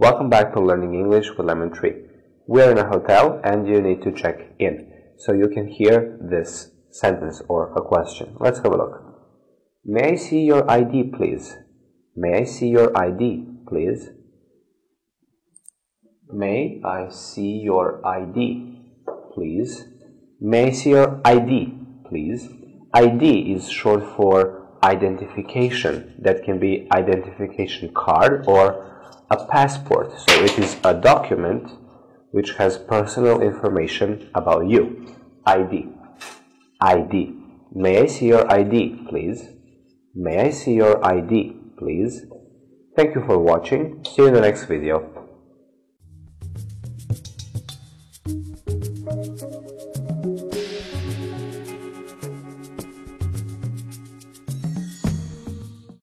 Welcome back to Learning English with Lemon Tree. We're in a hotel and you need to check in. So you can hear this sentence or a question. Let's have a look. May I see your ID, please? May I see your ID, please? May I see your ID, please? May I see your ID, please? ID is short for identification. That can be identification card or a passport. So it is a document which has personal information about you. ID. ID. May I see your ID, please? May I see your ID, please? Thank you for watching. See you in the next video.